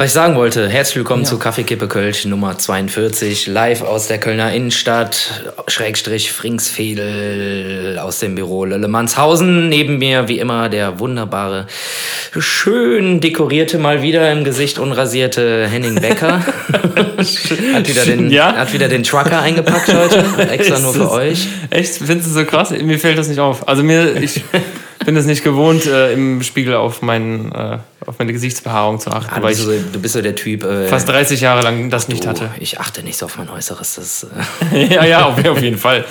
Was ich sagen wollte, herzlich willkommen ja. zu Kaffeekippe Kölsch Nummer 42, live aus der Kölner Innenstadt, Schrägstrich Fringsfedel aus dem Büro Löllemannshausen. Neben mir, wie immer, der wunderbare, schön dekorierte, mal wieder im Gesicht unrasierte Henning Becker. hat, wieder den, ja? hat wieder den Trucker eingepackt heute, extra nur für euch. Echt? Findest du so krass? Mir fällt das nicht auf. Also mir, ich bin es nicht gewohnt, äh, im Spiegel auf, mein, äh, auf meine Gesichtsbehaarung zu achten. Ah, weil ich so, du bist so der Typ. Äh, fast 30 Jahre lang das nicht hatte. Ich achte nicht so auf mein Äußeres. Das, äh ja, ja, auf, auf jeden Fall.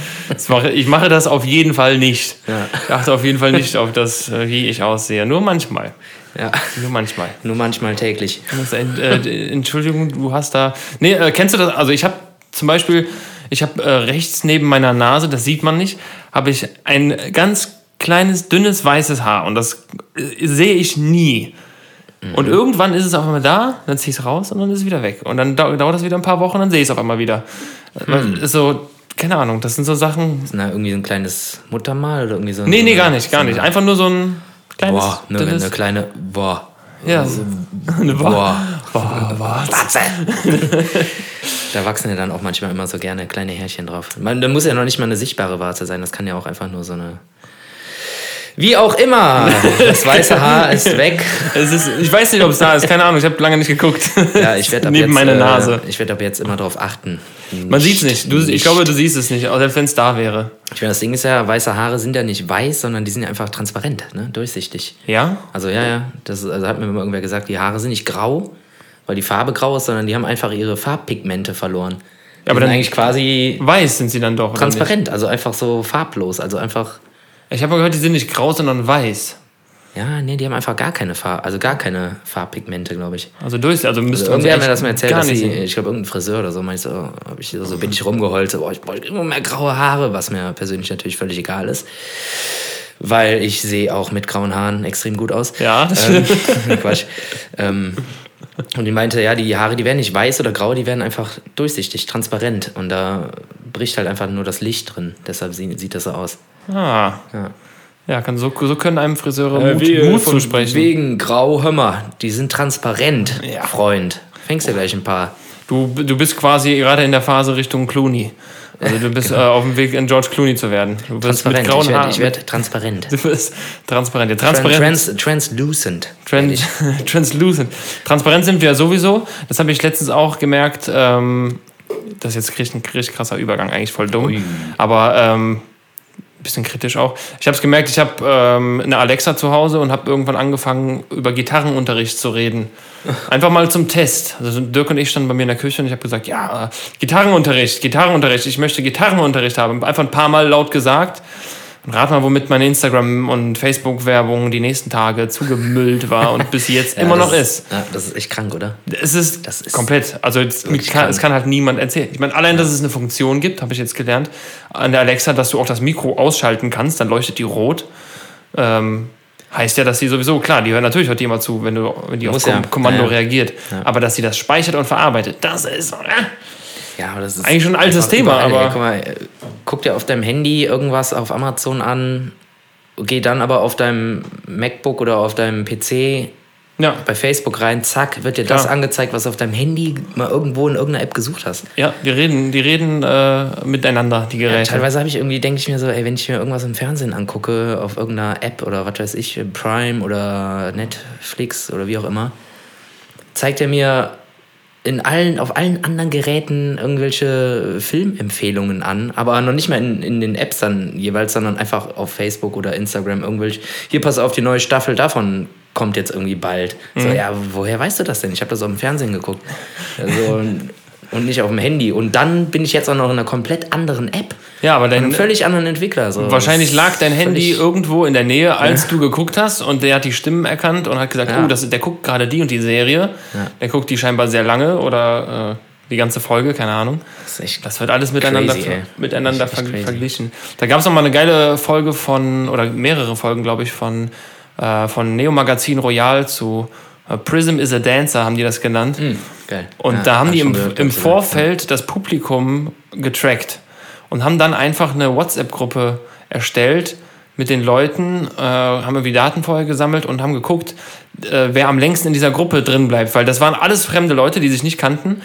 Mache, ich mache das auf jeden Fall nicht. Ja. Ich achte auf jeden Fall nicht auf das, äh, wie ich aussehe. Nur manchmal. Ja. Nur manchmal. Nur manchmal täglich. Äh, Entschuldigung, du hast da. Nee, kennst du das? Also ich habe zum Beispiel, ich habe rechts neben meiner Nase, das sieht man nicht, habe ich ein ganz kleines, dünnes, weißes Haar. Und das äh, sehe ich nie. Mhm. Und irgendwann ist es auf einmal da, dann ziehe ich es raus und dann ist es wieder weg. Und dann dauert das wieder ein paar Wochen, dann sehe ich es auf einmal wieder. Mhm. So, keine Ahnung, das sind so Sachen. Ist da irgendwie so ein kleines Muttermal oder irgendwie so ein, Nee, nee, gar nicht, gar nicht. Einfach nur so ein kleines. Boah, eine, eine kleine. Boah. Ja, so, eine Boah. Boah, was? da wachsen ja dann auch manchmal immer so gerne kleine Härchen drauf. Man, da muss ja noch nicht mal eine sichtbare Warze sein, das kann ja auch einfach nur so eine wie auch immer, das weiße Haar ist weg. Es ist, ich weiß nicht, ob es da ist, keine Ahnung, ich habe lange nicht geguckt. Ja, ich werde Neben jetzt, meiner äh, Nase. Ich werde ab jetzt immer darauf achten. Man sieht es nicht. Du, nicht. Ich glaube, du siehst es nicht, selbst wenn es da wäre. Ich meine, das Ding ist ja, weiße Haare sind ja nicht weiß, sondern die sind ja einfach transparent, ne? durchsichtig. Ja? Also ja, ja. Das also hat mir immer irgendwer gesagt, die Haare sind nicht grau, weil die Farbe grau ist, sondern die haben einfach ihre Farbpigmente verloren. Ja, aber dann eigentlich quasi weiß sind sie dann doch. Transparent, also einfach so farblos, also einfach ich habe gehört, die sind nicht grau, sondern weiß. Ja, nee, die haben einfach gar keine Farbe, also gar keine Farbpigmente, glaube ich. Also durch, also müsste also Irgendwer hat mir das mal erzählt, dass sie, ich glaube, irgendein Friseur oder so, meinte so, hab ich, so bin ich rumgeholt, so, boah, ich wollte immer mehr graue Haare, was mir persönlich natürlich völlig egal ist. Weil ich sehe auch mit grauen Haaren extrem gut aus. Ja, das ähm, Quatsch. Ähm, und die meinte, ja, die Haare, die werden nicht weiß oder grau, die werden einfach durchsichtig, transparent. Und da bricht halt einfach nur das Licht drin. Deshalb sieht das so aus. Ah. Ja. Ja, kann, so, so können einem Friseure äh, Mut, wie, Mut zusprechen. Wegen Grau, hör mal, die sind transparent, ja. Freund. Fängst du gleich ein paar. Du, du bist quasi gerade in der Phase Richtung Clooney. Also du bist genau. äh, auf dem Weg, in George Clooney zu werden. Du bist transparent. mit grauen Haaren. Ich werde werd transparent. Du bist transparent. Ja, transparent. Trans, translucent. Trans, translucent. Transparent sind wir ja sowieso. Das habe ich letztens auch gemerkt. Ähm, das ist jetzt ein richtig krasser Übergang, eigentlich voll dumm. Ui. Aber ähm, bisschen kritisch auch. Ich habe es gemerkt, ich habe ähm, eine Alexa zu Hause und habe irgendwann angefangen, über Gitarrenunterricht zu reden. Einfach mal zum Test. Also Dirk und ich standen bei mir in der Küche und ich habe gesagt, ja, äh, Gitarrenunterricht, Gitarrenunterricht, ich möchte Gitarrenunterricht haben. Einfach ein paar Mal laut gesagt. Und rat mal, womit meine Instagram- und Facebook-Werbung die nächsten Tage zugemüllt war und bis jetzt ja, immer noch ist. Ja, das ist echt krank, oder? Es ist, das ist komplett. Also es kann, es kann, halt niemand erzählen. Ich meine, allein, ja. dass es eine Funktion gibt, habe ich jetzt gelernt, an der Alexa, dass du auch das Mikro ausschalten kannst, dann leuchtet die rot. Ähm, heißt ja, dass sie sowieso, klar, die hören natürlich heute immer zu, wenn, du, wenn die auf Kom Kommando reagiert. Aber dass sie das speichert und verarbeitet, das ist... Äh, ja, aber das ist eigentlich schon ein altes Thema, aber. Ey, guck, mal, guck dir auf deinem Handy irgendwas auf Amazon an, geh dann aber auf deinem MacBook oder auf deinem PC ja. bei Facebook rein, zack, wird dir Klar. das angezeigt, was du auf deinem Handy mal irgendwo in irgendeiner App gesucht hast. Ja, die reden, die reden äh, miteinander, die Geräte. Ja, teilweise habe ich irgendwie, denke ich mir so, ey, wenn ich mir irgendwas im Fernsehen angucke, auf irgendeiner App oder was weiß ich, Prime oder Netflix oder wie auch immer, zeigt er mir in allen, auf allen anderen Geräten irgendwelche Filmempfehlungen an, aber noch nicht mal in, in den Apps dann jeweils, sondern einfach auf Facebook oder Instagram irgendwelche. Hier pass auf, die neue Staffel davon kommt jetzt irgendwie bald. Mhm. So, ja, woher weißt du das denn? Ich habe das auf dem Fernsehen geguckt. Also, und nicht auf dem Handy. Und dann bin ich jetzt auch noch in einer komplett anderen App. Ja, aber dein. Einem völlig anderen Entwickler. So. Wahrscheinlich lag dein Handy irgendwo in der Nähe, als ja. du geguckt hast und der hat die Stimmen erkannt und hat gesagt, ja. oh, das, der guckt gerade die und die Serie. Ja. Der guckt die scheinbar sehr lange oder äh, die ganze Folge, keine Ahnung. Das, das wird alles miteinander, crazy, miteinander ver verglichen. Da gab es noch mal eine geile Folge von, oder mehrere Folgen, glaube ich, von, äh, von Neo Magazin Royal zu Prism is a Dancer, haben die das genannt. Mhm, geil. Und ja, da haben die im, gehört, im Vorfeld ja. das Publikum getrackt und haben dann einfach eine WhatsApp-Gruppe erstellt mit den Leuten, äh, haben irgendwie Daten vorher gesammelt und haben geguckt, äh, wer am längsten in dieser Gruppe drin bleibt. Weil das waren alles fremde Leute, die sich nicht kannten.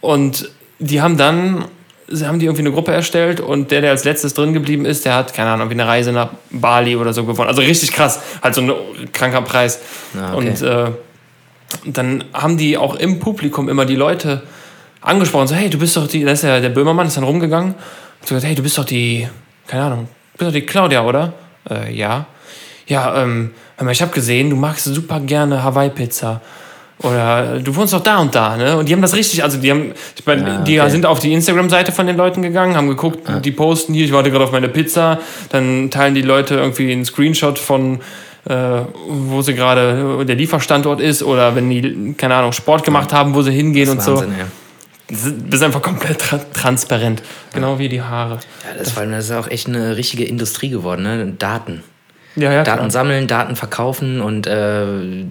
Und die haben dann sie haben die irgendwie eine Gruppe erstellt und der, der als letztes drin geblieben ist, der hat, keine Ahnung, wie eine Reise nach Bali oder so gewonnen. Also richtig krass, halt so ein kranker Preis. Ah, okay. Und äh, dann haben die auch im Publikum immer die Leute angesprochen, so, hey, du bist doch die, da ist ja der Böhmermann, ist dann rumgegangen und so gesagt, hey, du bist doch die, keine Ahnung, du bist doch die Claudia, oder? Äh, ja. Ja, ähm, ich habe gesehen, du magst super gerne Hawaii-Pizza. Oder du wohnst doch da und da, ne? Und die haben das richtig, also die haben, ich meine, die okay. sind auf die Instagram-Seite von den Leuten gegangen, haben geguckt, die posten hier, ich warte gerade auf meine Pizza, dann teilen die Leute irgendwie einen Screenshot von, äh, wo sie gerade, der Lieferstandort ist, oder wenn die, keine Ahnung, Sport gemacht haben, wo sie hingehen und ist so. Wahnsinn, ja. Das ist- das ist einfach komplett tra transparent. Genau wie die Haare. Ja, das, vor allem, das ist auch echt eine richtige Industrie geworden, ne? Daten. Ja, ja, Daten klar. sammeln, Daten verkaufen und äh,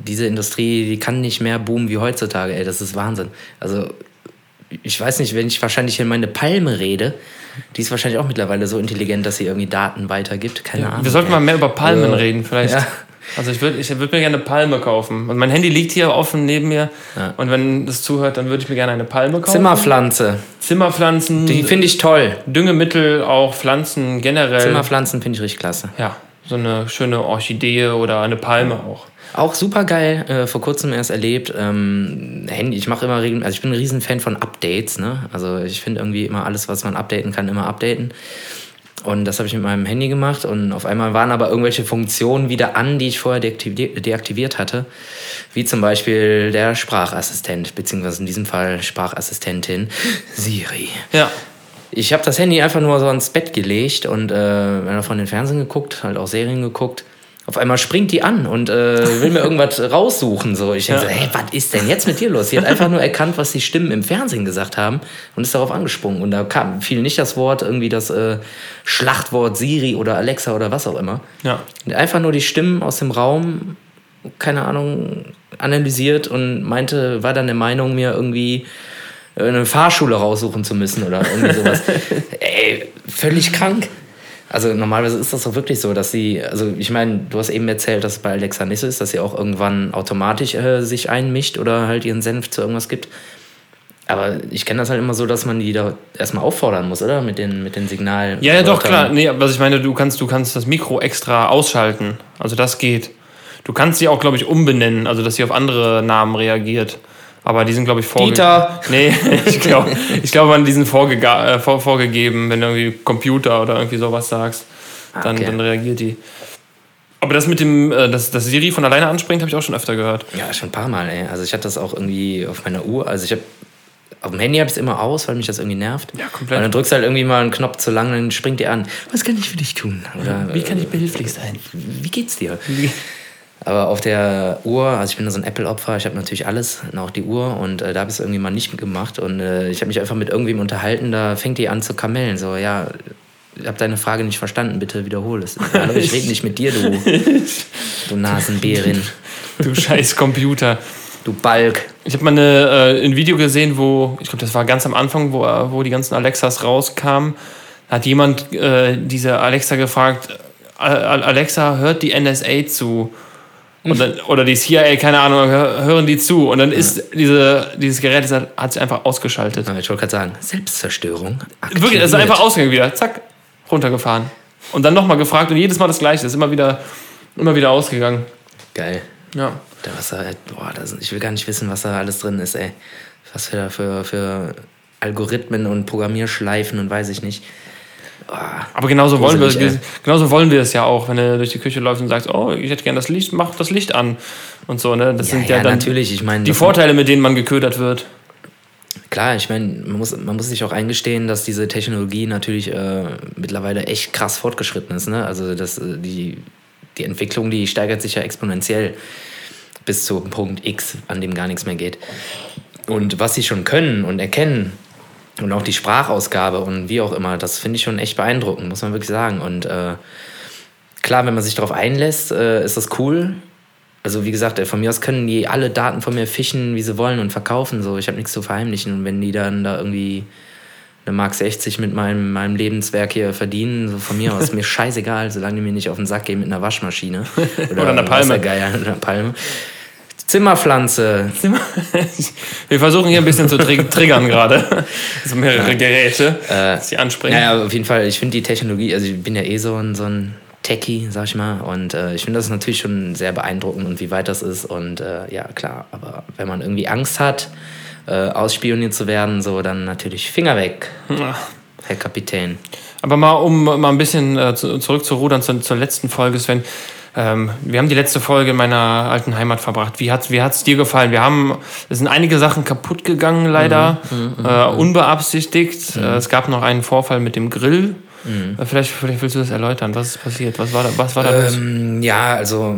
diese Industrie, die kann nicht mehr boomen wie heutzutage, ey, das ist Wahnsinn. Also, ich weiß nicht, wenn ich wahrscheinlich hier meine Palme rede, die ist wahrscheinlich auch mittlerweile so intelligent, dass sie irgendwie Daten weitergibt. Keine Ahnung. Wir sollten ey. mal mehr über Palmen Also, reden, vielleicht. ja. Also ich würde ich würd mir gerne eine Palme kaufen. Und mein Handy liegt hier offen neben mir. Und wenn das zuhört, dann würde ich mir gerne eine Palme kaufen. Zimmerpflanze, Zimmerpflanzen, die finde ich toll. Düngemittel, auch Pflanzen generell. Zimmerpflanzen finde ich richtig klasse. Ja, so eine schöne Orchidee oder eine Palme auch. Auch super geil, äh, vor kurzem erst erlebt. Ähm, Handy, ich mache immer regel, also ich bin ein Riesenfan von Updates, ne? Also ich finde irgendwie immer alles, was man updaten kann, immer updaten. Und das habe ich mit meinem Handy gemacht und auf einmal waren aber irgendwelche Funktionen wieder an, die ich vorher deaktiviert, hatte. Wie zum Beispiel der Sprachassistent, beziehungsweise in diesem Fall Sprachassistentin Siri. Ja. Ich habe das Handy einfach nur so ans Bett gelegt und äh, von den Fernsehen geguckt, halt auch Serien geguckt. Auf einmal springt die an und äh, will mir irgendwas raussuchen. So. Ich denke Ja. so, hey, was ist denn jetzt mit dir los? Sie hat einfach nur erkannt, was die Stimmen im Fernsehen gesagt haben und ist darauf angesprungen. Und da kam, fiel nicht das Wort, irgendwie das äh, Schlachtwort Siri oder Alexa oder was auch immer. Ja. Und Einfach nur die Stimmen aus dem Raum, keine Ahnung, analysiert und meinte, war dann der Meinung, mir irgendwie eine Fahrschule raussuchen zu müssen oder irgendwie sowas. Ey, völlig krank. Also normalerweise ist das doch wirklich so, dass sie, also ich meine, du hast eben erzählt, dass es bei Alexa nicht so ist, dass sie auch irgendwann automatisch äh, sich einmischt oder halt ihren Senf zu irgendwas gibt. Aber ich kenne das halt immer so, dass man die da erstmal auffordern muss, oder? Mit den, mit den Signalen. Ja, ja, doch, klar. Nee, was ich meine, du kannst, du kannst das Mikro extra ausschalten. Also das geht. Du kannst sie auch, glaube ich, umbenennen, also dass sie auf andere Namen reagiert. Aber die sind, glaube ich, vorge Dieter! Nee, ich glaube, ich glaub, man die sind vorgega äh, vor, vorgegeben, wenn du irgendwie Computer oder irgendwie sowas sagst, dann, Ah, okay. dann reagiert die. Aber das mit dem, äh, dass, dass Siri von alleine anspringt, habe ich auch schon öfter gehört. Ja, schon ein paar Mal, ey. Also ich hatte das auch irgendwie auf meiner Uhr. Also ich habe auf dem Handy habe ich es immer aus, weil mich das irgendwie nervt. Ja, komplett. Und dann drückst du halt irgendwie mal einen Knopf zu lang, dann springt die an. Was kann ich für dich tun? Oder Wie kann ich behilflich sein? wie geht's dir? Aber auf der Uhr, also ich bin so ein Apple-Opfer, ich habe natürlich alles, auch die Uhr und äh, da habe ich es irgendwie mal nicht gemacht und äh, ich habe mich einfach mit irgendwem unterhalten, da fängt die an zu kamellen, so, ja, ich habe deine Frage nicht verstanden, bitte wiederhole es. Hallo, ich rede nicht mit dir, du, du Nasenbärin, Du scheiß Computer. du Balk. Ich habe mal eine, äh, ein Video gesehen, wo, ich glaube, das war ganz am Anfang, wo, wo die ganzen Alexas rauskamen. Da hat jemand äh, diese Alexa gefragt, Alexa, hört die NSA zu? Und dann, oder die CIA, keine Ahnung, hör- hören die zu? Und dann ist diese, dieses Gerät das hat, sich einfach ausgeschaltet. Ich wollte gerade sagen, Selbstzerstörung. Wirklich, es ist aktiviert. einfach ausgegangen wieder. Zack, runtergefahren. Und dann nochmal gefragt und jedes Mal das Gleiche. Das ist immer wieder, immer wieder ausgegangen. Geil. Ja. Da was da, boah, da sind, ich will gar nicht wissen, was da alles drin ist, ey. Was für, für, für Algorithmen und Programmierschleifen und weiß ich nicht. Boah. Aber genauso wollen, wir, ey. genauso wollen wir es ja auch, wenn du durch die Küche läufst und sagst, oh, ich hätte gern das Licht, mach das Licht an. Und so, ne? Das Ja, sind ja, ja, dann natürlich. Ich meine, die Vorteile, mit denen man geködert wird. Klar, ich meine, man muss, man muss sich auch eingestehen, dass diese Technologie natürlich äh, mittlerweile echt krass fortgeschritten ist. Ne? Also das, äh, die, die Entwicklung, die steigert sich ja exponentiell bis zum Punkt X, an dem gar nichts mehr geht. Und was sie schon können und erkennen und auch die Sprachausgabe und wie auch immer, das finde ich schon echt beeindruckend, muss man wirklich sagen. Und äh, klar, wenn man sich darauf einlässt, äh, ist das cool. Also wie gesagt, äh, von mir aus können die alle Daten von mir fischen, wie sie wollen und verkaufen. So, ich habe nichts zu verheimlichen. Und wenn die dann da irgendwie eine Mark 60 mit meinem, meinem Lebenswerk hier verdienen. So von mir aus mir scheißegal, solange die mir nicht auf den Sack gehen mit einer Waschmaschine. Oder, Oder einer Palme. Geier, einer Palme. Zimmerpflanze. Wir versuchen hier ein bisschen zu trig triggern gerade. So mehrere Geräte, äh, die ansprechen. Naja, auf jeden Fall, ich finde die Technologie, also ich bin ja eh so ein, so ein Techie, sag ich mal. Und äh, ich finde das natürlich schon sehr beeindruckend und wie weit das ist. Und äh, ja, klar, aber wenn man irgendwie Angst hat, äh, ausspioniert zu werden, so dann natürlich Finger weg, Herr Kapitän. Aber mal, um mal ein bisschen äh, zurück zu rudern zur, zur letzten Folge, Sven. Ähm, wir haben die letzte Folge in meiner alten Heimat verbracht. Wie hat es wie hat's dir gefallen? Wir haben, es sind einige Sachen kaputt gegangen, leider, mhm, mhm äh, mhm. unbeabsichtigt. Mhm. Äh, es gab noch einen Vorfall mit dem Grill. Mhm. Vielleicht, vielleicht willst du das erläutern. Was ist passiert? Was war da, was war da ähm, Ja, also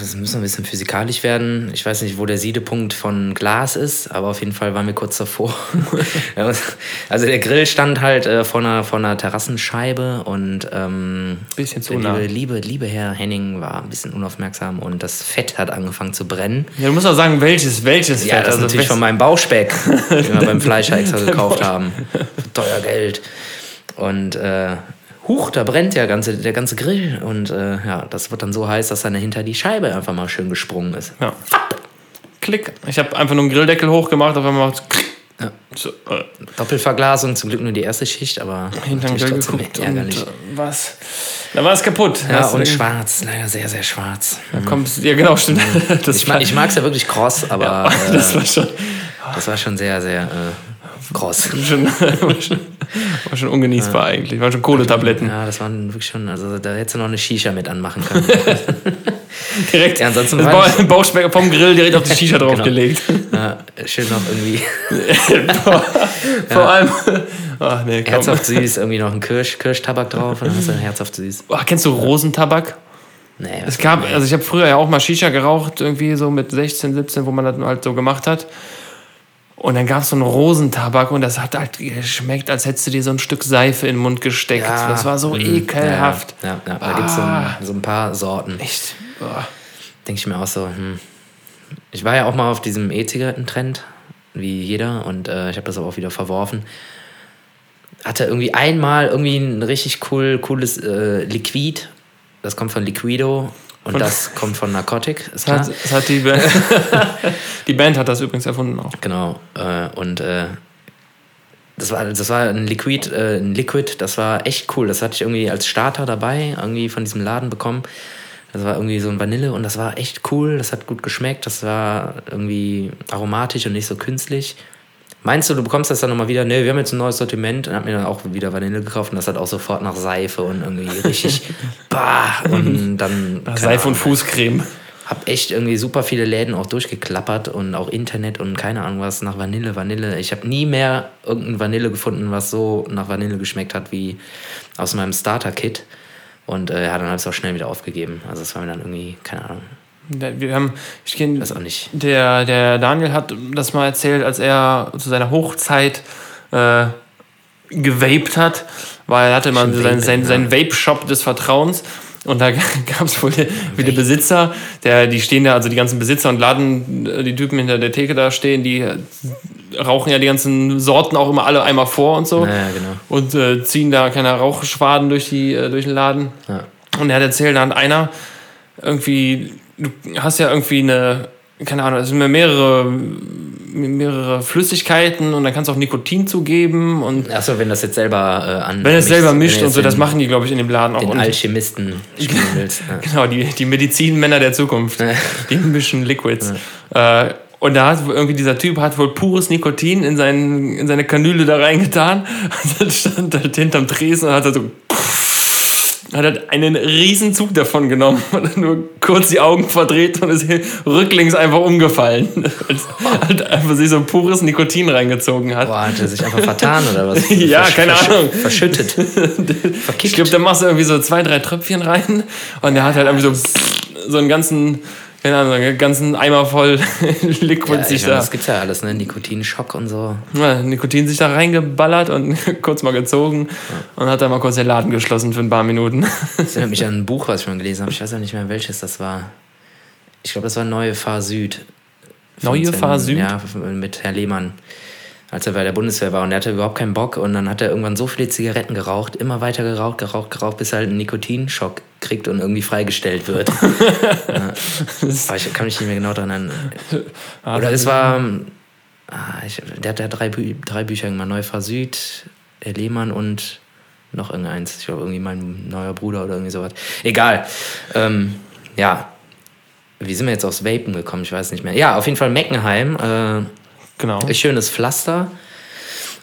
es muss ein bisschen physikalisch werden. Ich weiß nicht, wo der Siedepunkt von Glas ist, aber auf jeden Fall waren wir kurz davor. also der Grill stand halt äh, vor, einer, vor einer Terrassenscheibe und ähm, bisschen zu der liebe, liebe, liebe Herr Henning war ein bisschen unaufmerksam und das Fett hat angefangen zu brennen. Ja, du musst auch sagen, welches, welches ja, Fett. Das also natürlich von meinem Bauchspeck, den wir beim Fleischer extra gekauft haben. Für teuer Geld. Und äh, huch, da brennt ja ganze, der ganze Grill. Und äh, ja, das wird dann so heiß, dass dann hinter die Scheibe einfach mal schön gesprungen ist. Ja. Klick. Ich habe einfach nur einen Grilldeckel hochgemacht, auf einmal ja. So, äh. Doppelverglasung, zum Glück nur die erste Schicht, aber hinterm Grill geguckt ärgerlich. Und, äh, was? Da war es kaputt. Ja, das und schwarz, leider sehr, sehr schwarz. Da kommst, ja, genau, stimmt. Das ich mag es ja wirklich kross, aber ja, das, war schon, das war schon sehr, sehr schon, war, schon, war schon ungenießbar ja. eigentlich. Waren schon Kohletabletten. Ja, das waren wirklich schon, also da hättest du noch eine Shisha mit anmachen können. direkt. Ja, ansonsten das Bauch, Bauchspeck vom Grill direkt auf die Shisha genau. draufgelegt. Ja, schön noch irgendwie. Vor ja. allem. Ach, nee, herzhaft süß, irgendwie noch ein Kirsch, Kirschtabak drauf und dann hast du herzhaft süß. Oh, kennst du Rosentabak? Nee. Es gab, also ich habe früher ja auch mal Shisha geraucht, irgendwie so mit 16, 17, wo man das halt so gemacht hat. Und dann gab es so einen Rosentabak und das hat halt geschmeckt, als hättest du dir so ein Stück Seife in den Mund gesteckt. Ja, das war so mh, ekelhaft. Ja, ja, ja. da ah. gibt es so, so, ein paar Sorten. Echt? Denke ich mir auch so, hm. Ich war ja auch mal auf diesem E-Zigaretten-Trend, wie jeder, und äh, ich habe das aber auch wieder verworfen. Hatte irgendwie einmal irgendwie ein richtig cool, cooles äh, Liquid. Das kommt von Liquido und von das kommt von Narcotic, ist klar. Hat, das hat die, Band, die Band hat das übrigens erfunden auch. Genau. Äh, und äh, das war, das war ein Liquid, äh, ein Liquid, das war echt cool. Das hatte ich irgendwie als Starter dabei, irgendwie von diesem Laden bekommen. Das war irgendwie so ein Vanille und das war echt cool. Das hat gut geschmeckt. Das war irgendwie aromatisch und nicht so künstlich. Meinst du, du bekommst das dann nochmal wieder? Ne, wir haben jetzt ein neues Sortiment und hab mir dann auch wieder Vanille gekauft und das hat auch sofort nach Seife und irgendwie richtig bah und dann Seife und Fußcreme. Hab echt irgendwie super viele Läden auch durchgeklappert und auch Internet und keine Ahnung was nach Vanille, Vanille. Ich habe nie mehr irgendein Vanille gefunden, was so nach Vanille geschmeckt hat wie aus meinem Starter-Kit. Und äh, ja, dann habe ich es auch schnell wieder aufgegeben. Also es war mir dann irgendwie, keine Ahnung, wir haben, ich kenne das auch nicht. Der, der Daniel hat das mal erzählt, als er zu seiner Hochzeit äh, gewaped hat, weil er hatte mal seinen sein, sein Vape-Shop des Vertrauens. Und da gab es wohl wieder Besitzer, der, die stehen da, also die ganzen Besitzer und Laden, die Typen hinter der Theke da stehen, die rauchen ja die ganzen Sorten auch immer alle einmal vor und so. Ja, genau. Und äh, ziehen da keine Rauchschwaden durch, die, äh, durch den Laden. Ja. Und er hat erzählt, da hat einer irgendwie du hast ja irgendwie eine, keine Ahnung, es sind mehrere, mehrere Flüssigkeiten und dann kannst du auch Nikotin zugeben. Und Achso, wenn das jetzt selber äh, an. Wenn es selber mischt und so, das machen die, glaube ich, in dem Laden auch. Den Alchemisten willst. Ja. Genau, die, die Medizinmänner der Zukunft. die mischen Liquids. Ja. Äh, und da hat irgendwie dieser Typ hat wohl pures Nikotin in, seinen, in seine Kanüle da reingetan. Und dann stand halt hinterm Tresen und hat so hat halt einen riesen Zug davon genommen und nur kurz die Augen verdreht und ist rücklings einfach umgefallen. halt einfach sich so pures Nikotin reingezogen hat. Boah, hat er sich einfach vertan oder was? ja, Versch keine Ahnung. Verschüttet. Verkickt. Ich glaube, da machst du irgendwie so zwei, drei Tröpfchen rein und der hat halt irgendwie so, so einen ganzen keine Ahnung, einen ganzen Eimer voll Liquid ja, sich da. Das gibt's ja alles, ne? Nikotinschock und so. Ja, Nikotin sich da reingeballert und kurz mal gezogen ja. und hat dann mal kurz den Laden geschlossen für ein paar Minuten. Das erinnert mich an ein Buch, was ich mal gelesen habe. Ich weiß ja nicht mehr, welches das war. Ich glaube, das war Neue Fahr Süd. Neue Fahr Süd? Ja, mit Herr Lehmann. Als er bei der Bundeswehr war und er hatte überhaupt keinen Bock und dann hat er irgendwann so viele Zigaretten geraucht, immer weiter geraucht, geraucht, geraucht, bis er halt einen Nikotinschock kriegt und irgendwie freigestellt wird. ja. Aber ich kann mich nicht mehr genau daran erinnern. Oder es war, ah, ich, der hat ja drei, Bü drei Bücher gemacht, Neufahr Süd, Lehmann und noch irgendeins. Ich glaube, irgendwie mein neuer Bruder oder irgendwie sowas. Egal. Ähm, ja. Wie sind wir jetzt aufs Vapen gekommen? Ich weiß nicht mehr. Ja, auf jeden Fall Meckenheim. Äh, Genau. Schönes Pflaster.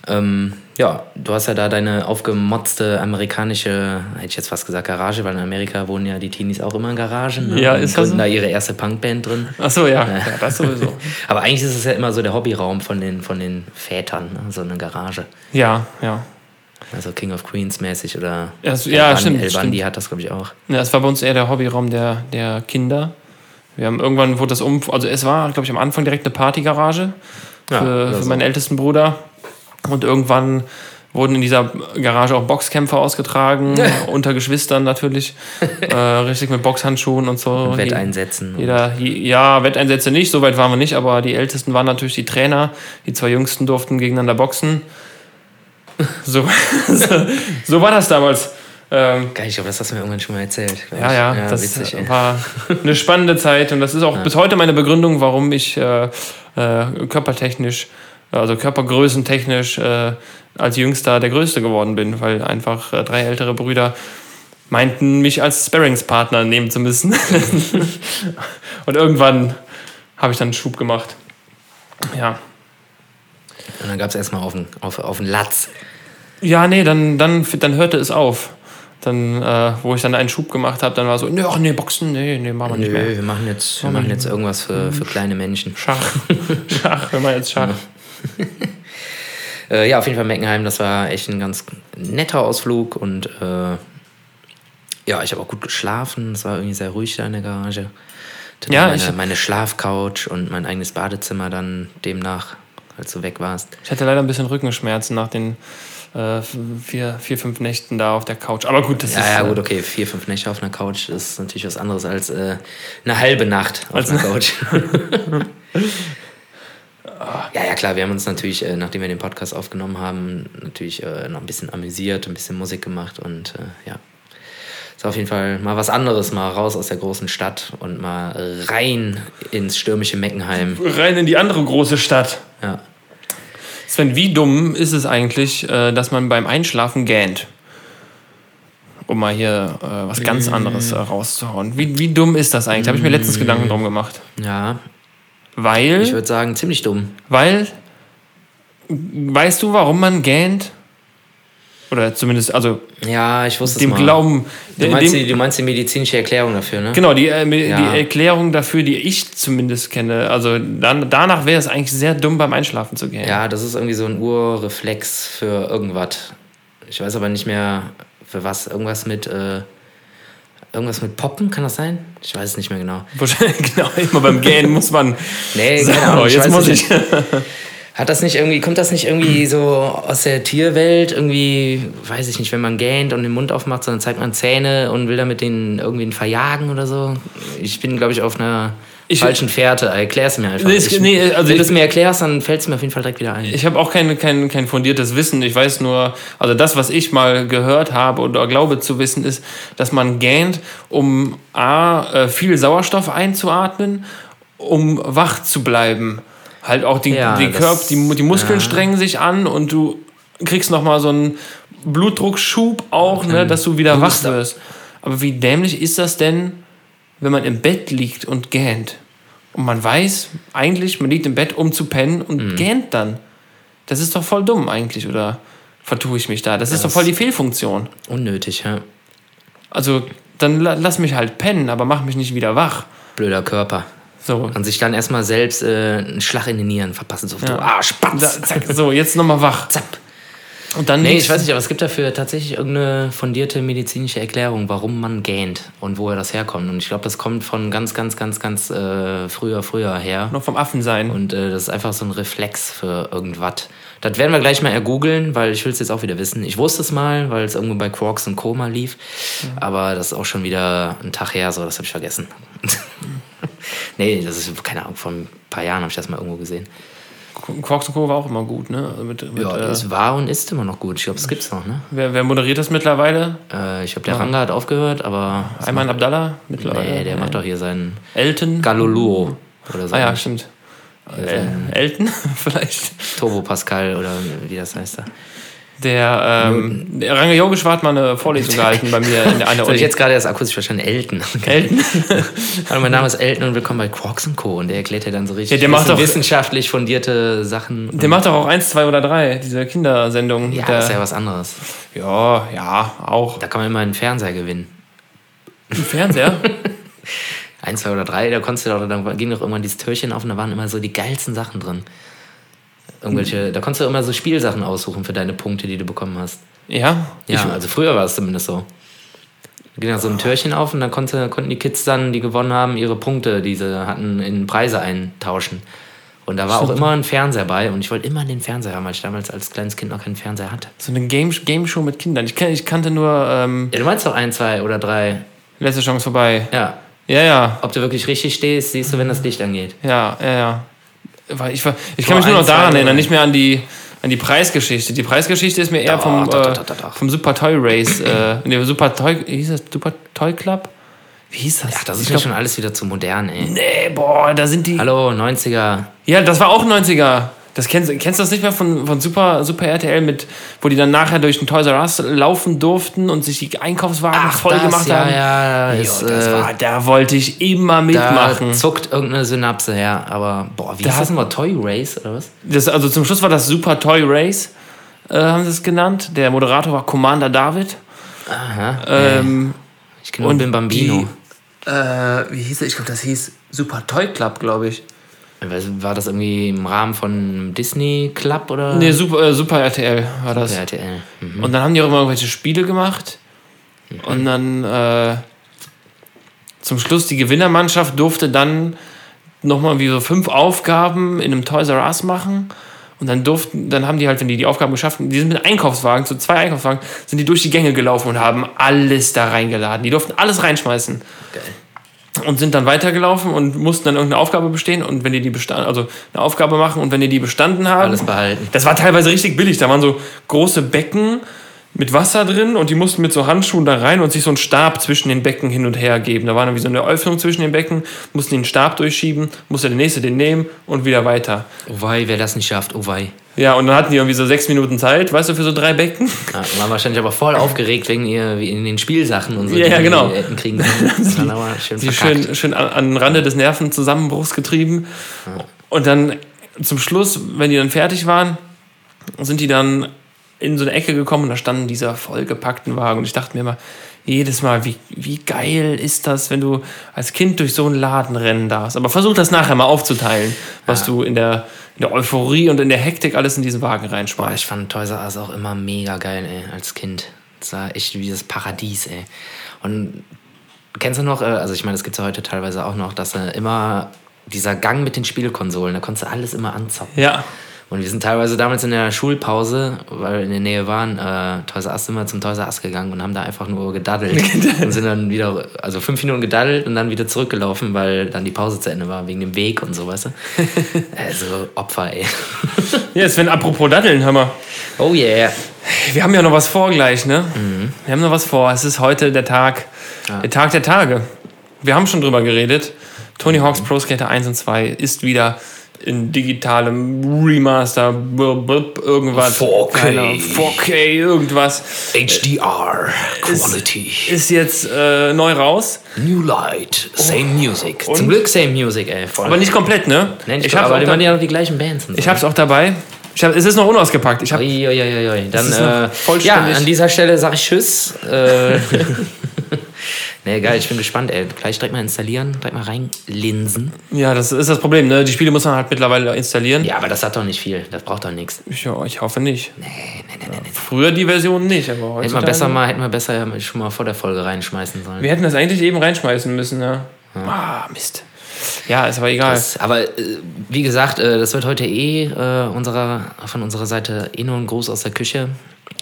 Ähm, ja, du hast ja da deine aufgemotzte amerikanische, hätte ich jetzt fast gesagt, Garage, weil in Amerika wohnen ja die Teenies auch immer in Garagen. Ne? Ja, ist das so? da ihre erste Punkband drin. Ach so, ja. ja, das sowieso. Aber eigentlich ist es ja immer so der Hobbyraum von den, von den Vätern, ne? so eine Garage. Ja, ja. Also King of Queens mäßig oder Ja, es- ja, El stimmt, El Bundy stimmt. hat das, glaube ich, auch. Ja, es war bei uns eher der Hobbyraum der, der Kinder. Wir haben irgendwann wurde das um, also es war, glaube ich, am Anfang direkt eine Partygarage Ja, für, für meinen ältesten Bruder. Und irgendwann wurden in dieser Garage auch Boxkämpfe ausgetragen, unter Geschwistern natürlich. äh, richtig mit Boxhandschuhen und so. Wetteinsätzen. Jeder, ja, Wetteinsätze nicht, so weit waren wir nicht, aber die Ältesten waren natürlich die Trainer. Die zwei Jüngsten durften gegeneinander boxen. So, so, so war das damals. Ähm, Geil, ich glaube, das hast du mir irgendwann schon mal erzählt. ja, ich. ja, das witzig, ey. war eine spannende Zeit und das ist auch bis heute meine Begründung, warum ich äh, äh, körpertechnisch, also körpergrößentechnisch äh, als Jüngster der Größte geworden bin, weil einfach äh, drei ältere Brüder meinten, mich als Sparringspartner nehmen zu müssen. und irgendwann habe ich dann einen Schub gemacht. Ja. Und dann gab es erstmal auf den, auf, auf den Latz. Ja, nee, dann, dann, dann hörte es auf. Dann, äh, wo ich dann einen Schub gemacht habe, dann war so, nee, ach nee, Boxen, nee, nee, machen wir nicht Nö, mehr. wir machen jetzt, wir machen jetzt irgendwas für, für kleine Menschen. Schach. Schach, wenn man jetzt Schach. Äh, ja, auf jeden Fall Meckenheim, das war echt ein ganz netter Ausflug und äh, ja, ich habe auch gut geschlafen. Es war irgendwie sehr ruhig da in der Garage. Ja, meine, ich meine Schlafcouch und mein eigenes Badezimmer dann demnach, als du weg warst. Ich hatte leider ein bisschen Rückenschmerzen nach den äh, vier, vier, fünf Nächten da auf der Couch. Aber gut, das Ja, ist. ja, äh, gut, okay, vier, fünf Nächte auf einer Couch ist natürlich was anderes als äh, eine halbe Nacht auf Als einer Couch. ja, ja, klar, wir haben uns natürlich, äh, nachdem wir den Podcast aufgenommen haben, natürlich äh, noch ein bisschen amüsiert, ein bisschen Musik gemacht und äh, ja. Ist auf jeden Fall mal was anderes, mal raus aus der großen Stadt und mal rein ins stürmische Meckenheim. Rein in die andere große Stadt. Ja. Sven, wie dumm ist es eigentlich, äh, dass man beim Einschlafen gähnt? Um mal hier äh, was ganz anderes äh, rauszuhauen. Wie, wie dumm ist das eigentlich? Da habe ich mir letztens Gedanken drum gemacht. Ja, Weil. ich würde sagen, ziemlich dumm. Weil, weißt du, warum man gähnt? Oder zumindest, also Ja, ich wusste dem es mal. Glauben. Du dem, meinst, die, du meinst die medizinische Erklärung dafür, ne? genau, die, äh, die Ja. Erklärung dafür, die ich zumindest kenne. Also dann, danach wäre es eigentlich sehr dumm, beim Einschlafen zu gehen. Ja, das ist irgendwie so ein Urreflex für irgendwas. Ich weiß aber nicht mehr für was. Irgendwas mit, äh, irgendwas mit Poppen, kann das sein? Ich weiß es nicht mehr genau. Wahrscheinlich, genau, immer beim Gähnen muss man. Nee, Ahnung, ich jetzt muss ich. Hat das nicht irgendwie, kommt das nicht irgendwie so aus der Tierwelt? Irgendwie, weiß ich nicht, wenn man gähnt und den Mund aufmacht, sondern zeigt man Zähne und will damit den irgendwie verjagen oder so? Ich bin, glaube ich, auf einer Ich- falschen Fährte. Erklär's mir einfach. Ich, nee, also wenn du es mir erklärst, dann fällt es mir auf jeden Fall direkt wieder ein. Ich habe auch kein, kein, kein fundiertes Wissen. Ich weiß nur, also das, was ich mal gehört habe oder glaube zu wissen, ist, dass man gähnt, um A, äh, viel Sauerstoff einzuatmen, um wach zu bleiben. Halt auch die, Ja, die, das- Körper, die, die Muskeln ja. strengen sich an und du kriegst nochmal so einen Blutdruckschub auch, ne, dass du wieder wach wirst. Aber wie dämlich ist das denn, wenn man im Bett liegt und gähnt? Und man weiß eigentlich, man liegt im Bett, um zu pennen und Mhm. gähnt dann. Das ist doch voll dumm eigentlich, oder vertue ich mich da? Das ist doch das- voll die Fehlfunktion. Unnötig, ja. Also, dann la lass mich halt pennen, aber mach mich nicht wieder wach. Blöder Körper. So, Und sich dann erstmal selbst äh, einen Schlag in die Nieren verpassen. So, du Ja. Arschspatz. da, zack, so jetzt nochmal wach. Zapp. Und dann Nee, ich weiß nicht, aber es gibt dafür tatsächlich irgendeine fundierte medizinische Erklärung, warum man gähnt und woher das herkommt. Und ich glaube, das kommt von ganz, ganz, ganz, ganz äh, früher, früher her. noch vom Affen sein. Und äh, das ist einfach so ein Reflex für irgendwas. Das werden wir gleich mal ergoogeln, weil ich will es jetzt auch wieder wissen. Ich wusste es mal, weil es irgendwo bei Quarks und Koma lief. Aber das ist auch schon wieder ein Tag her, so, das habe ich vergessen. Nee, das ist, keine Ahnung, vor ein paar Jahren habe ich das mal irgendwo gesehen. Quarks und Co. war auch immer gut, ne? Also mit, mit, Ja, äh, es war und ist immer noch gut. Ich glaube, es gibt's noch, ne? wer, wer moderiert das mittlerweile? Äh, ich glaube, der Ranga hat aufgehört, aber. Ayman Abdallah mittlerweile? Nee, der macht doch hier seinen Elton? Galoluo oder so. Ah ja, stimmt. Äh, Elton vielleicht. Turbo Pascal oder wie das heißt da. Der, ähm, Range Yogisch hat mal eine Vorlesung gehalten bei mir in einer Uni. ich jetzt gerade erst akustisch verstanden. Elton. Elton? Hallo, mein Name ist Elton und willkommen bei Quarks Co. Und der erklärt ja dann so richtig Ja, der macht doch- wissenschaftlich fundierte Sachen. Der macht doch auch eins, zwei oder drei, diese Kindersendung. ja, der, das ist ja was anderes. ja, ja, auch. Da kann man immer einen Fernseher gewinnen. Im Fernseher? Ein, zwei oder drei, da konntest du doch, dann ging doch irgendwann dieses Türchen auf und da waren immer so die geilsten Sachen drin. Irgendwelche, da konntest du immer so Spielsachen aussuchen für deine Punkte, die du bekommen hast. ja? Ja, also früher war es zumindest so. Da ging dann so ein Türchen auf und dann konnte, konnten die Kids dann, die gewonnen haben, ihre Punkte, die sie hatten, in Preise eintauschen. Und da war auch immer ein Fernseher bei und ich wollte immer den Fernseher haben, weil ich damals als kleines Kind noch keinen Fernseher hatte. So eine Game, Show mit Kindern. Ich, ich kannte nur ähm, Ja, du meinst doch ein, zwei oder drei. Letzte Chance vorbei. Ja. Ja, ja, Ob du wirklich richtig stehst, siehst du, wenn das Licht angeht. ja, ja, ja. Weil ich, war- ich kann mich nur noch daran Jahren. erinnern, nicht mehr an die, an die Preisgeschichte. Die Preisgeschichte ist mir eher vom, äh, doch, doch, doch. vom Super Toy Race. äh, nee, Super Toy, wie hieß das? Super Toy Club? Wie hieß das? Ja, das ist glaub- schon alles wieder zu modern, ey. Nee, boah, da sind die. Hallo, 90er. Ja, das war auch 90er. Das kennst, kennst du das nicht mehr von, von Super, Super RTL mit, wo die dann nachher durch den Toys R Us laufen durften und sich die Einkaufswagen voll das, gemacht ja, haben? ja, Jo, ist, das äh, war, da wollte ich immer da mitmachen. zuckt irgendeine Synapse her. Aber, boah, wie Da ist das nochmal? Toy Race oder was? Das, also zum Schluss war das Super Toy Race, äh, haben sie es genannt. Der Moderator war Commander David. Aha. Ähm, ich kenne den Bambino. Die, äh, wie hieß er? Ich glaube, das hieß Super Toy Club, glaube ich. War das irgendwie im Rahmen von Disney Club oder? Nee, Super, äh, Super RTL war das. Der RTL. Mhm. Und dann haben die auch immer irgendwelche Spiele gemacht. Und dann äh, zum Schluss die Gewinnermannschaft durfte dann nochmal wie so fünf Aufgaben in einem Toys R Us machen. Und dann durften, dann haben die halt, wenn die die Aufgaben geschafft haben, die sind mit Einkaufswagen, so zwei Einkaufswagen, sind die durch die Gänge gelaufen und haben alles da reingeladen. Die durften alles reinschmeißen. Und sind dann weitergelaufen und mussten dann irgendeine Aufgabe bestehen. Und wenn die die bestanden, also eine Aufgabe machen und wenn die die bestanden haben, Alles behalten. das war teilweise richtig billig. Da waren so große Becken mit Wasser drin und die mussten mit so Handschuhen da rein und sich so einen Stab zwischen den Becken hin und her geben. Da war dann wie so eine Öffnung zwischen den Becken, mussten den Stab durchschieben, musste der nächste den nehmen und wieder weiter. Oh wei, wer das nicht schafft, oh wei. Ja, und dann hatten die irgendwie so sechs Minuten Zeit, weißt du, für so drei Becken. Ja, waren wahrscheinlich aber voll aufgeregt wegen ihr, wie in den Spielsachen und so. Ja, ja, genau. Die hätten kriegen können. Aber schön Die schön, schön an, an den Rande des Nervenzusammenbruchs getrieben. Und dann zum Schluss, wenn die dann fertig waren, sind die dann in so eine Ecke gekommen und da standen diese vollgepackten Wagen. Und ich dachte mir immer, jedes Mal, wie, wie geil ist das, wenn du als Kind durch so einen Laden rennen darfst. Aber versuch das nachher mal aufzuteilen, was du in der, in der Euphorie und in der Hektik alles in diesen Wagen reinschmeißt. ich fand Toys R Us auch immer mega geil, ey, als Kind. Das war echt wie das Paradies, ey. Und kennst du noch, äh, also ich meine, das gibt es ja heute teilweise auch noch, dass äh, immer dieser Gang mit den Spielkonsolen, da konntest du alles immer anzocken. Ja. Und wir sind teilweise damals in der Schulpause, weil wir in der Nähe waren, äh, Toys R Us wir zum Toys R Us gegangen und haben da einfach nur gedaddelt. und sind dann wieder, also fünf Minuten gedaddelt und dann wieder zurückgelaufen, weil dann die Pause zu Ende war, wegen dem Weg und so, weißt du? Also Opfer, ey. Ja, Sven, apropos Daddeln, hör mal. Oh yeah. Wir haben ja noch was vor gleich, ne? Wir haben noch was vor. Es ist heute der Tag, der Tag der Tage. Wir haben schon drüber geredet. Tony Hawk's Pro Skater 1 und 2 ist wieder in digitalem Remaster, blub, blub, irgendwas. 4K. Keine Ahnung, 4K, irgendwas. HDR Quality. Ist jetzt äh, neu raus. New Light, same music. Zum Glück same music, ey. Voll. Aber nicht komplett, ne? Nenn ich ich hab's aber auch, die waren ja noch die gleichen Bands. Und so. ich hab's auch dabei. Ich hab, es ist noch unausgepackt. Ich hab, Uiuiuiui. Dann, ist noch äh, ja, vollständig. an dieser Stelle sage ich Tschüss. Äh, nee, geil, ich bin gespannt, ey. Gleich direkt mal installieren, direkt mal reinlinsen. ja, das ist das Problem, ne? Die Spiele muss man halt mittlerweile installieren. Ja, aber das hat doch nicht viel. Das braucht doch nichts. Ja, ich hoffe nicht. Nee, nee, nee, nee. nee. Früher die Version nicht, aber Hätten wir besser mal, hätten wir besser schon mal vor der Folge reinschmeißen sollen. Wir hätten das eigentlich eben reinschmeißen müssen, ja. Ah, Mist. Ja, ist aber egal. Das, aber äh, wie gesagt, äh, das wird heute eh äh, unserer, von unserer Seite eh nur ein Gruß aus der Küche.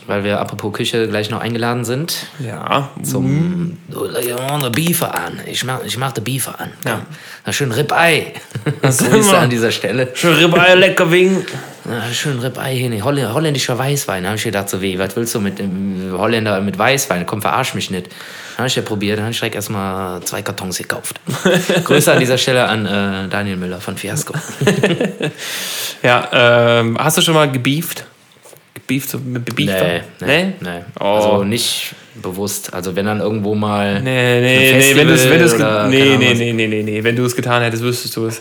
Weil wir apropos Küche gleich noch eingeladen sind Ja. zum mm. Beefer an. Ich mach, ich mach den Beefer an. Ja. Na, schön Ribeye. Grüße immer. an dieser Stelle. Schön Ribeye, lecker Wing. Na, schön Ribeye hier. Holl holländischer Weißwein. Da habe ich gedacht, so wie, was willst du mit dem Holländer mit Weißwein? Komm, verarsch mich nicht. Dann habe ich ja probiert. Dann habe ich direkt erstmal zwei Kartons gekauft. Grüße an dieser Stelle an äh, Daniel Müller von Fiasco. Ja, ähm, hast du schon mal gebieft? Mit bebieft? Nee, nee, Nee? nee. Oh. Also nicht bewusst. Also wenn dann irgendwo mal. Nee, nee, nee, wenn du es, wenn oder nee, nee, nee, nee, nee, nee, wenn du es getan hättest, wüsstest du es.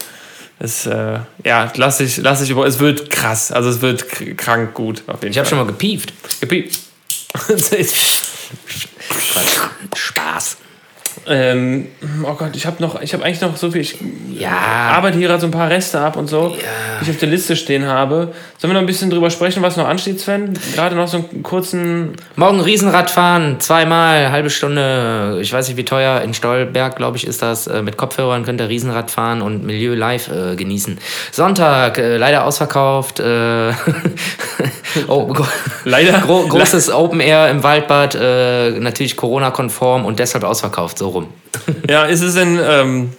Es, äh, ja, lass dich, lass dich über, es wird krass, also es wird krank gut, auf jeden Ich habe schon mal gepieft. Quatsch. Spaß. Ähm, oh Gott, ich habe noch, ich habe eigentlich noch so viel, ich Ja. arbeite hier gerade so ein paar Reste ab und so, Ja. die ich auf der Liste stehen habe. Sollen wir noch ein bisschen drüber sprechen, was noch ansteht, Sven? Gerade noch so einen kurzen, Morgen Riesenrad fahren, zweimal, halbe Stunde. Ich weiß nicht, wie teuer. In Stolberg, glaube ich, ist das. Äh, Mit Kopfhörern könnt ihr Riesenrad fahren und Milieu live äh, genießen. Sonntag, äh, leider ausverkauft. Äh, oh, leider, gro großes Open Air im Waldbad. Äh, natürlich Corona-konform und deshalb ausverkauft. So rum. Ja, ist es denn ähm,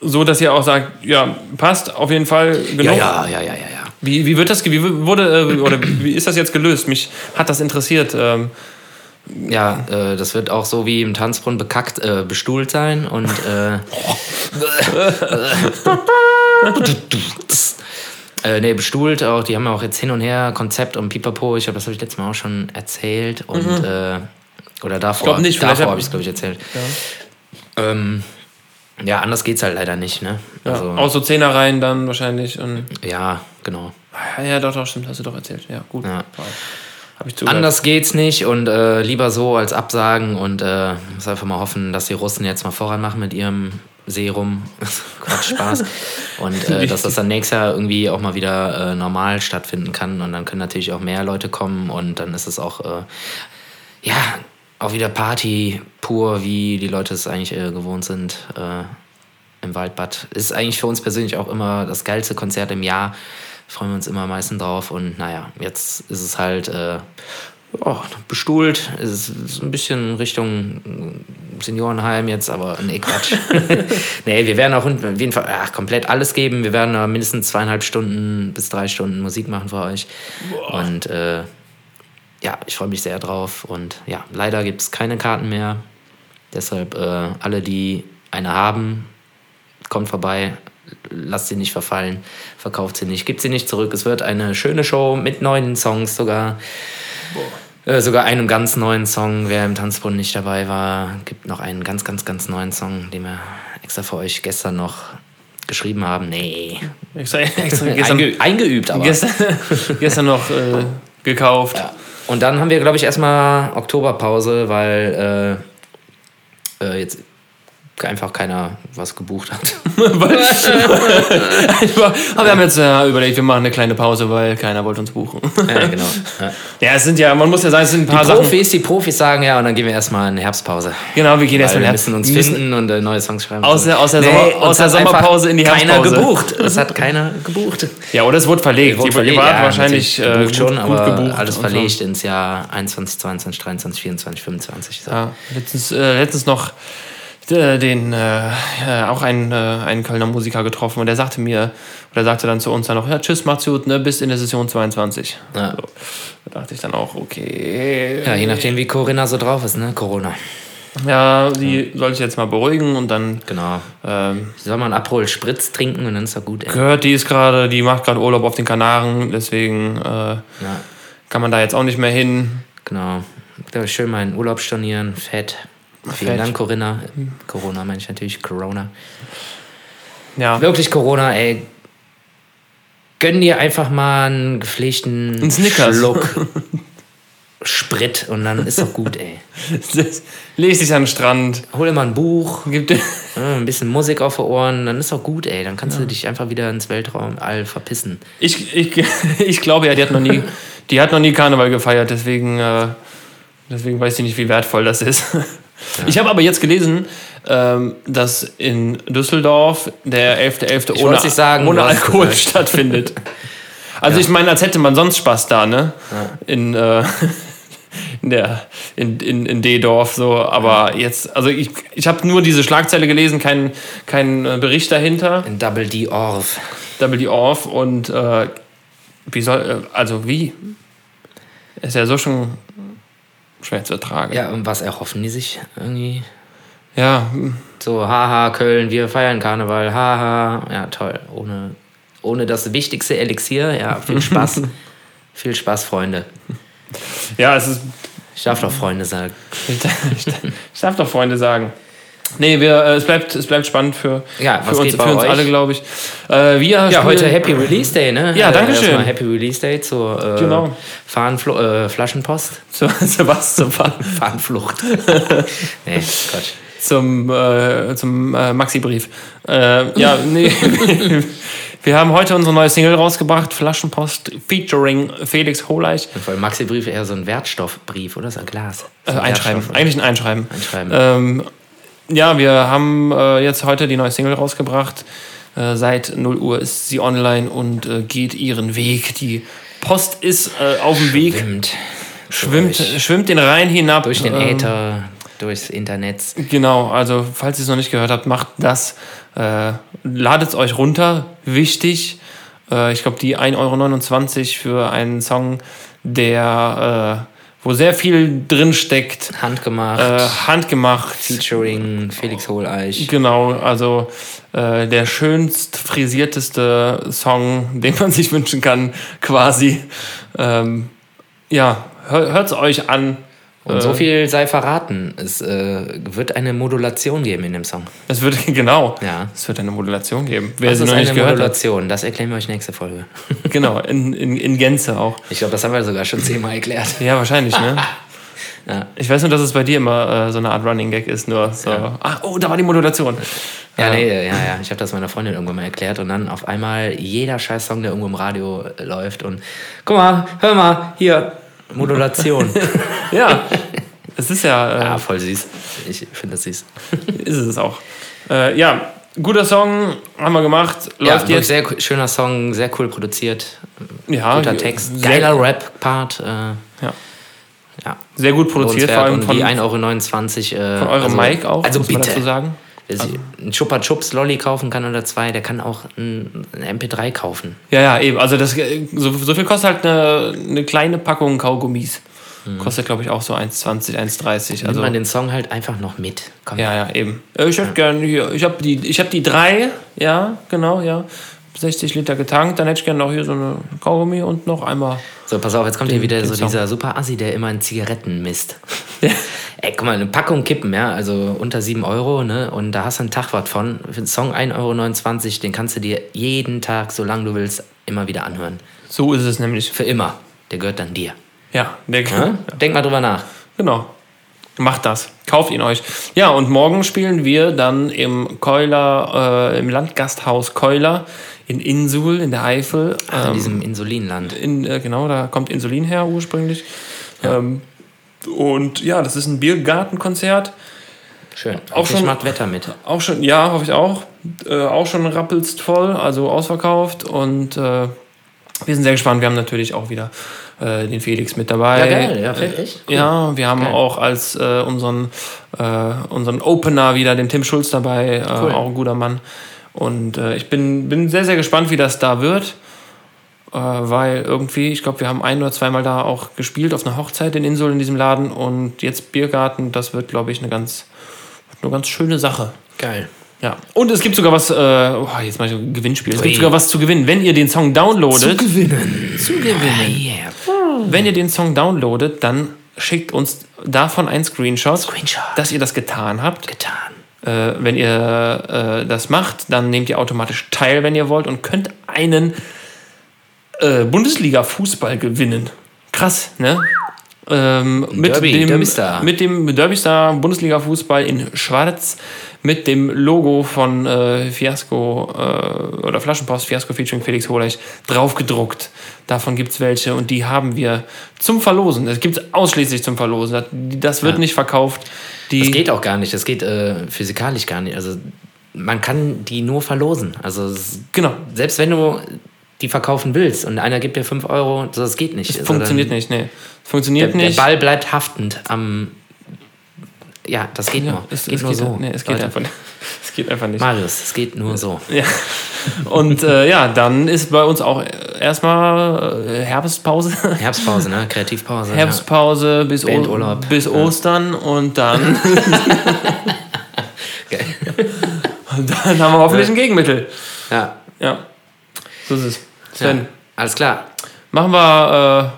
so, dass ihr auch sagt, ja, passt auf jeden Fall genug? Ja, ja, ja, ja, ja. ja. Wie, wie wird das, wie wurde, äh, oder wie ist das jetzt gelöst? Mich hat das interessiert. Ähm, Ja, äh, das wird auch so wie im Tanzbrunnen bekackt, äh, bestuhlt sein und äh, äh, nee, bestuhlt auch, die haben ja auch jetzt hin und her Konzept und Pipapo, ich glaube, das habe ich letztes Mal auch schon erzählt und äh, oder davor, glaub nicht, vielleicht davor hab- habe ich es, glaube ich, erzählt. Ja. Ähm, ja, anders geht's halt leider nicht, ne? ja, Also, auch so Zehnerreihen dann wahrscheinlich. Und, ja, genau. ja, ja, doch, doch, stimmt, hast du doch erzählt. Ja, gut. Ja. Habe ich zugehört. Anders geht's nicht und äh, lieber so als absagen und äh, muss einfach mal hoffen, dass die Russen jetzt mal voran machen mit ihrem Serum. Quatsch, Spaß. Und äh, dass das dann nächstes Jahr irgendwie auch mal wieder äh, normal stattfinden kann und dann können natürlich auch mehr Leute kommen und dann ist es auch, äh, ja, auch wieder Party pur, wie die Leute es eigentlich äh, gewohnt sind äh, im Waldbad. Ist eigentlich für uns persönlich auch immer das geilste Konzert im Jahr. Freuen wir uns immer am meisten drauf. Und naja, jetzt ist es halt äh, oh, bestuhlt. Es ist ein bisschen Richtung Seniorenheim jetzt, aber nee, Quatsch. nee, wir werden auch auf jeden Fall ach, komplett alles geben. Wir werden mindestens zweieinhalb Stunden bis drei Stunden Musik machen für euch. Und äh, ja, ich freue mich sehr drauf. Und ja, leider gibt es keine Karten mehr. Deshalb äh, alle, die eine haben, kommt vorbei. Lasst sie nicht verfallen, verkauft sie nicht, gibt sie nicht zurück. Es wird eine schöne Show mit neuen Songs sogar. Äh, sogar einem ganz neuen Song. Wer im Tanzbrunnen nicht dabei war, gibt noch einen ganz, ganz, ganz neuen Song, den wir extra für euch gestern noch geschrieben haben. Nee, Extra, extra gestern, Einge eingeübt aber. gestern, gestern noch äh, gekauft. Ja. Und dann haben wir, glaube ich, erstmal Oktoberpause, weil äh, äh, jetzt einfach keiner was gebucht hat. Aber wir haben jetzt äh, überlegt, wir machen eine kleine Pause, weil keiner wollte uns buchen. ja, genau. Ja. Ja, es sind ja, man muss ja sagen, es sind ein paar Die Sachen. Profis, die Profis sagen ja, und dann gehen wir erstmal in Herbstpause. Genau, wir gehen erstmal wir in uns wir müssen- finden und äh, neue Songs schreiben. Aus der- aus der Nee, Sommer- uns aus der einfach Sommerpause in die Keiner Herbstpause. gebucht. Es hat keiner gebucht. Ja, oder es wurde verlegt. Wurde Die, verlegt, waren ja, wahrscheinlich äh, gebucht schon, gut, gut aber gebucht. alles und so. verlegt ins Jahr 21, 22, 23, 24, 25. So. Ja, letztens, äh, letztens noch den äh, äh, auch einen, äh, einen Kölner Musiker getroffen und der sagte mir, oder sagte dann zu uns dann noch, ja, tschüss, macht's gut, ne, bis in der Session 22. Ja. So. Da dachte ich dann auch, okay. Ja, je nachdem, wie Corinna so drauf ist, ne? Corona. Ja, die soll ich jetzt mal beruhigen und dann Genau. ähm, Soll man Aperol Spritz trinken und dann ist doch gut, ey. gehört, die ist gerade, die macht gerade Urlaub auf den Kanaren, deswegen äh, Ja, kann man da jetzt auch nicht mehr hin. genau. Da schön mal Urlaub stornieren, fett. Vielen. Dank, Corinna. Corona meine ich natürlich, Corona. Ja, Wirklich Corona, ey. Gönn dir einfach mal einen gepflegten Ein. Schluck Sprit und dann ist doch gut, ey. leg dich an den Strand, Hol dir mal ein Buch, gib dir, ja, ein bisschen Musik auf die Ohren, dann ist doch gut, ey. Dann kannst du dich einfach wieder ins Weltraum all verpissen. Ich, ich, ich glaube ja, die hat noch nie, die hat noch nie Karneval gefeiert, deswegen, äh, deswegen weiß ich nicht, wie wertvoll das ist. Ich habe aber jetzt gelesen, ähm, dass in Düsseldorf der 11.11. Ich ohne, wollt's nicht sagen, ohne Alkohol gesagt. stattfindet. Also Ja. ich meine, als hätte man sonst Spaß da, ne? In, äh, in der in, in, in D-Dorf so, aber jetzt, also ich, ich habe nur diese Schlagzeile gelesen, keinen kein äh, Bericht dahinter, In Double D Orf. Double D off und äh, wie soll, äh, also wie? Ist ja so schon schwer zu ertragen. Ja, und was erhoffen die sich irgendwie? ja. So, haha, Köln, wir feiern Karneval, haha. Ja, toll. Ohne, ohne das wichtigste Elixier. Ja, viel Spaß. viel Spaß, Freunde. ja es ist Ich darf doch Freunde sagen. Ich darf doch Freunde sagen. Nee, wir, äh, es, bleibt, es bleibt spannend für, Ja, für uns, für uns alle, glaube ich. Äh, wir Ja, heute Happy Release Day, ne? Ja, Äh, danke schön. erstmal Happy Release Day zur äh, Genau. Fahnenflo äh, Flaschenpost. Zu, zu was? Zum, Fahnenflucht. nee, Quatsch. zum, äh, zum äh, Maxi-Brief. Äh, ja, nee. wir haben heute unsere neue Single rausgebracht, Flaschenpost, featuring Felix Holeich. Weil Maxi-Brief eher so ein Wertstoffbrief, oder? So ein Glas. Äh, So ein einschreiben, Wertstoff- eigentlich ein Einschreiben. Einschreiben. Ähm, ja, wir haben äh, jetzt heute die neue Single rausgebracht. Äh, seit 0 Uhr ist sie online und äh, geht ihren Weg. Die Post ist äh, auf dem Weg, Schwimmt. schwimmt, Durch, schwimmt den Rhein hinab. durch den ähm, Äther, durchs Internet. Genau, also falls ihr es noch nicht gehört habt, macht das. Äh, Ladet es euch runter, wichtig. Äh, ich glaube, die 1,29 Euro für einen Song, der, wo sehr viel drin steckt, Handgemacht. äh, handgemacht. Featuring Felix Hohleich. Genau, also äh, der schönst frisierteste Song, den man sich wünschen kann, quasi. Ähm, ja, hört es euch an. Und Äh, so viel sei verraten. Es äh, wird eine Modulation geben in dem Song. Es wird, genau, Ja. es wird eine Modulation geben. Wer sie ist noch eine nicht gehört hat. Modulation. Das erklären wir euch nächste Folge. Genau, in, in, in Gänze auch. Ich glaube, das haben wir sogar schon zehnmal erklärt. Ja, wahrscheinlich, ne? Ja. Ich weiß nur, dass es bei dir immer äh, so eine Art Running Gag ist, nur so. Ah, oh, da war die Modulation. Ja, nee, ja, ja. Ich habe das meiner Freundin irgendwann mal erklärt und dann auf einmal jeder scheiß Song, der irgendwo im Radio äh, läuft und guck mal, hör mal, hier, Modulation. Ja, es ist ja, äh, ja, voll süß. Ich finde das süß. ist es auch. Äh, ja, guter Song, haben wir gemacht, Ja, läuft wirklich jetzt. sehr schöner Song, sehr cool produziert. Ja, Guter Text, geiler Rap-Part. Äh, Ja. ja. Sehr gut produziert, vor allem von, die 1,29 Euro. Äh, von eurem also, Mike auch, Also muss man bitte. dazu sagen. Wer sich einen Chupa Chups Lolli kaufen kann oder zwei, der kann auch ein, ein MP3 kaufen. Ja, ja, eben. Also das, äh, so, so viel kostet halt eine, eine kleine Packung Kaugummis. Kostet, glaube ich, auch so 1,20, 1,30. Nimmt Also, man den Song halt einfach noch mit. Komm. ja, ja, eben. Äh, Ich hätte gern hier, ich habe die, ich hab die drei, ja, genau, ja. 60 Liter getankt, dann hätte ich gerne noch hier so eine Kaugummi und noch einmal. So, pass auf, jetzt kommt hier Den- wieder den so Song. dieser super Assi, der immer in Zigaretten misst. Ey, guck mal, eine Packung Kippen, ja, also unter 7 Euro, ne? Und da hast du einen Tag was von. Für den Song 1,29 Euro, den kannst du dir jeden Tag, solange du willst, immer wieder anhören. So ist es nämlich. Für immer. Der gehört dann dir. Ja, der, Ja? Denk mal drüber nach. Genau. Macht das. Kauft ihn euch. Ja, und morgen spielen wir dann im Keuler, äh, im Landgasthaus Keuler in Insul in der Eifel. Ach, in Ähm, diesem Insulinland. in, äh, genau, da kommt Insulin her ursprünglich. Ähm, und ja, das ist ein Biergartenkonzert. Schön. auch schon- macht Wetter mit. Auch schon, ja, hoffe ich auch. Äh, auch schon rappelst voll, also ausverkauft. Und äh, wir sind sehr gespannt. Wir haben natürlich auch wieder äh, den Felix mit dabei. Ja, geil. Ja, echt? Cool. Ja, wir haben Geil. auch als äh, unseren, äh, unseren Opener wieder den Tim Schulz dabei, äh, Cool. auch ein guter Mann. Und äh, ich bin, bin sehr, sehr gespannt, wie das da wird. Weil irgendwie, ich glaube, wir haben ein oder zweimal da auch gespielt auf einer Hochzeit in Insel in diesem Laden und jetzt Biergarten, das wird, glaube ich, eine ganz, eine ganz schöne Sache. Geil. Ja. Und es gibt sogar was, äh, oh, jetzt mal ein Gewinnspiel. Es gibt sogar was zu gewinnen. Wenn ihr den Song downloadet, gewinnen. zu gewinnen. Yeah. Wenn ihr den Song downloadet, dann schickt uns davon einen Screenshot, Screenshot. dass ihr das getan habt. Getan. Äh, wenn ihr äh, das macht, dann nehmt ihr automatisch teil, wenn ihr wollt, und könnt einen äh, Bundesliga-Fußball gewinnen. Krass, ne? Ähm, mit, Derby, dem, Derbystar. mit dem Derbystar Bundesliga-Fußball in Schwarz mit dem Logo von äh, Fiasco äh, oder Flaschenpost Fiasco featuring Felix Holeich draufgedruckt. Davon gibt es welche und die haben wir zum Verlosen. Das gibt es ausschließlich zum Verlosen. Das, das wird Ja. nicht verkauft. Die, Das geht auch gar nicht. Das geht äh, physikalisch gar nicht. Also man kann die nur verlosen. Also Genau. selbst wenn du die verkaufen willst und einer gibt dir 5 Euro, das geht nicht. Das funktioniert dann, nicht, nee. Funktioniert der, nicht. Der Ball bleibt haftend am. Ja, das geht ja, nur. es, geht es nur geht, so. Nee, es geht Leute. einfach nicht. Es geht einfach nicht. Marius, es geht nur so. Ja. Und äh, ja, dann ist bei uns auch erstmal äh, Herbstpause. Herbstpause, ne? Kreativpause. Herbstpause bis, o Bandurlaub. bis Ostern und dann, Ja. Und dann haben wir hoffentlich ein Gegenmittel. ja. Ja, so ist es. Sven, ja. Alles klar. machen wir,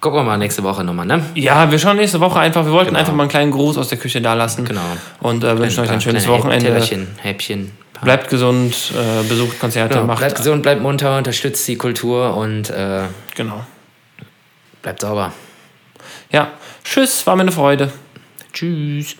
Gucken wir mal nächste Woche nochmal, ne? ja, wir schauen nächste Woche einfach, wir wollten Genau. einfach mal einen kleinen Gruß aus der Küche da lassen. Genau. Und äh, wünschen euch ein schönes Wochenende. Tellerchen, Häppchen. Bleibt gesund, äh, besucht Konzerte, Genau. macht. Bleibt gesund, bleibt munter, unterstützt die Kultur und äh, Genau. bleibt sauber. Ja, tschüss, war mir eine Freude. Tschüss.